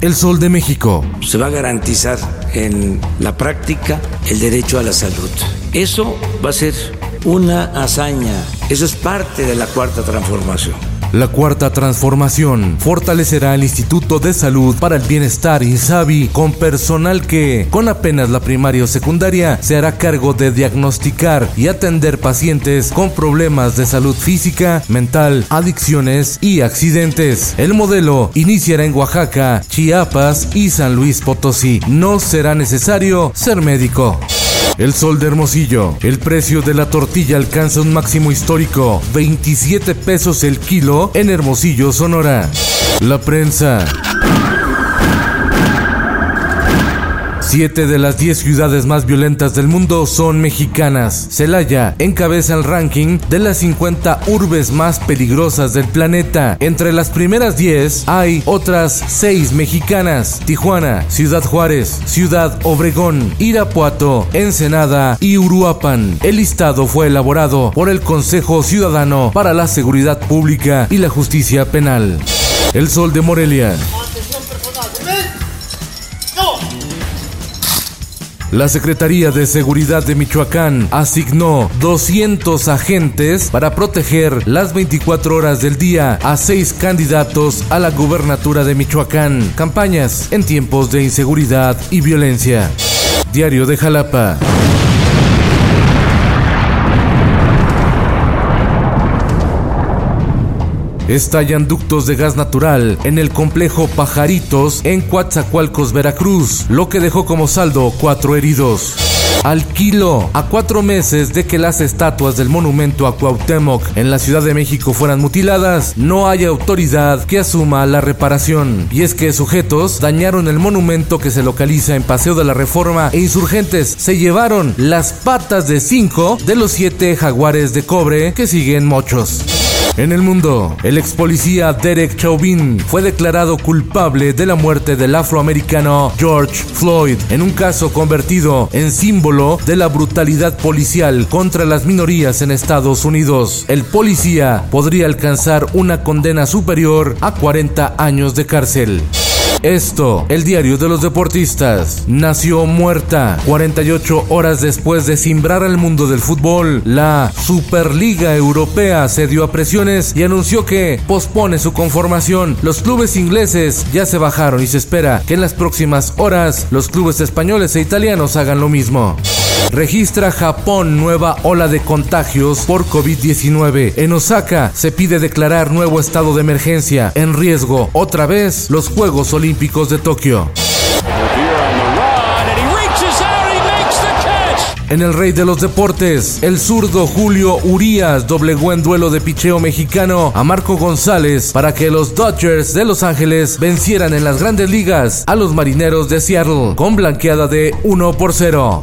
El Sol de México. Se va a garantizar en la práctica el derecho a la salud. Eso va a ser una hazaña. Eso es parte de la cuarta transformación. La cuarta transformación fortalecerá el Instituto de Salud para el Bienestar INSABI con personal que, con apenas la primaria o secundaria, se hará cargo de diagnosticar y atender pacientes con problemas de salud física, mental, adicciones y accidentes. El modelo iniciará en Oaxaca, Chiapas y San Luis Potosí. No será necesario ser médico. El sol de Hermosillo. El precio de la tortilla alcanza un máximo histórico, 27 pesos el kilo en Hermosillo, Sonora. La prensa. Siete de las diez ciudades más violentas del mundo son mexicanas. Celaya encabeza el ranking de las 50 urbes más peligrosas del planeta. Entre las primeras 10 hay otras 6 mexicanas. Tijuana, Ciudad Juárez, Ciudad Obregón, Irapuato, Ensenada y Uruapan. El listado fue elaborado por el Consejo Ciudadano para la Seguridad Pública y la Justicia Penal. El Sol de Morelia. La Secretaría de Seguridad de Michoacán asignó 200 agentes para proteger las 24 horas del día a seis candidatos a la gubernatura de Michoacán. Campañas en tiempos de inseguridad y violencia. Diario de Jalapa. Estallan ductos de gas natural en el complejo Pajaritos en Coatzacoalcos, Veracruz, lo que dejó como saldo cuatro heridos. Al kilo, a cuatro meses de que las estatuas del monumento a Cuauhtémoc en la Ciudad de México fueran mutiladas, no hay autoridad que asuma la reparación. Y es que sujetos dañaron el monumento que se localiza en Paseo de la Reforma e insurgentes se llevaron las patas de cinco de los siete jaguares de cobre que siguen mochos. En el mundo, el ex policía Derek Chauvin fue declarado culpable de la muerte del afroamericano George Floyd en un caso convertido en símbolo de la brutalidad policial contra las minorías en Estados Unidos. El policía podría alcanzar una condena superior a 40 años de cárcel. Esto, el diario de los deportistas, nació muerta 48 horas después de simbrar al mundo del fútbol. La Superliga Europea se dio a presiones y anunció que pospone su conformación. Los clubes ingleses ya se bajaron y se espera que en las próximas horas los clubes españoles e italianos hagan lo mismo. Registra Japón nueva ola de contagios por COVID-19. En Osaka se pide declarar nuevo estado de emergencia. En riesgo, otra vez, los Juegos Olímpicos de Tokio. En el rey de los deportes, el zurdo Julio Urias doblegó en duelo de picheo mexicano a Marco González para que los Dodgers de Los Ángeles vencieran en las grandes ligas a los marineros de Seattle con blanqueada de 1 por 0.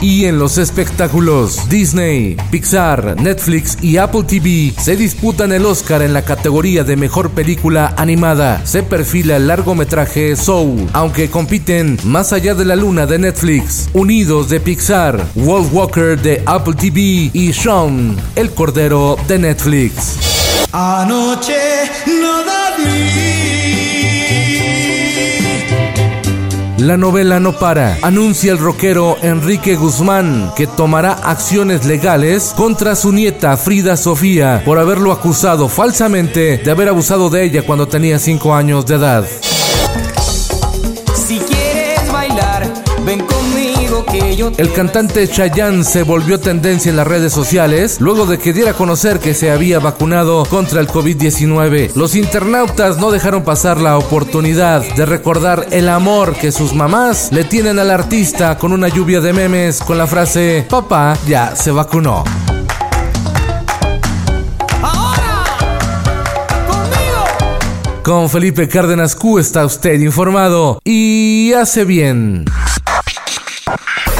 Y en los espectáculos, Disney, Pixar, Netflix y Apple TV se disputan el Oscar en la categoría de mejor película animada. Se perfila el largometraje Soul, aunque compiten Más allá de la luna de Netflix, Unidos de Pixar, World Walker de Apple TV y Sean, el cordero de Netflix. Anoche no La novela no para. Anuncia el rockero Enrique Guzmán que tomará acciones legales contra su nieta Frida Sofía por haberlo acusado falsamente de haber abusado de ella cuando tenía 5 años de edad. Si quieres bailar, ven el cantante Chayanne se volvió tendencia en las redes sociales luego de que diera a conocer que se había vacunado contra el COVID-19. Los internautas no dejaron pasar la oportunidad de recordar el amor que sus mamás le tienen al artista con una lluvia de memes con la frase papá ya se vacunó. Con Felipe Cárdenas Q está usted informado y hace bien.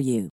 for you.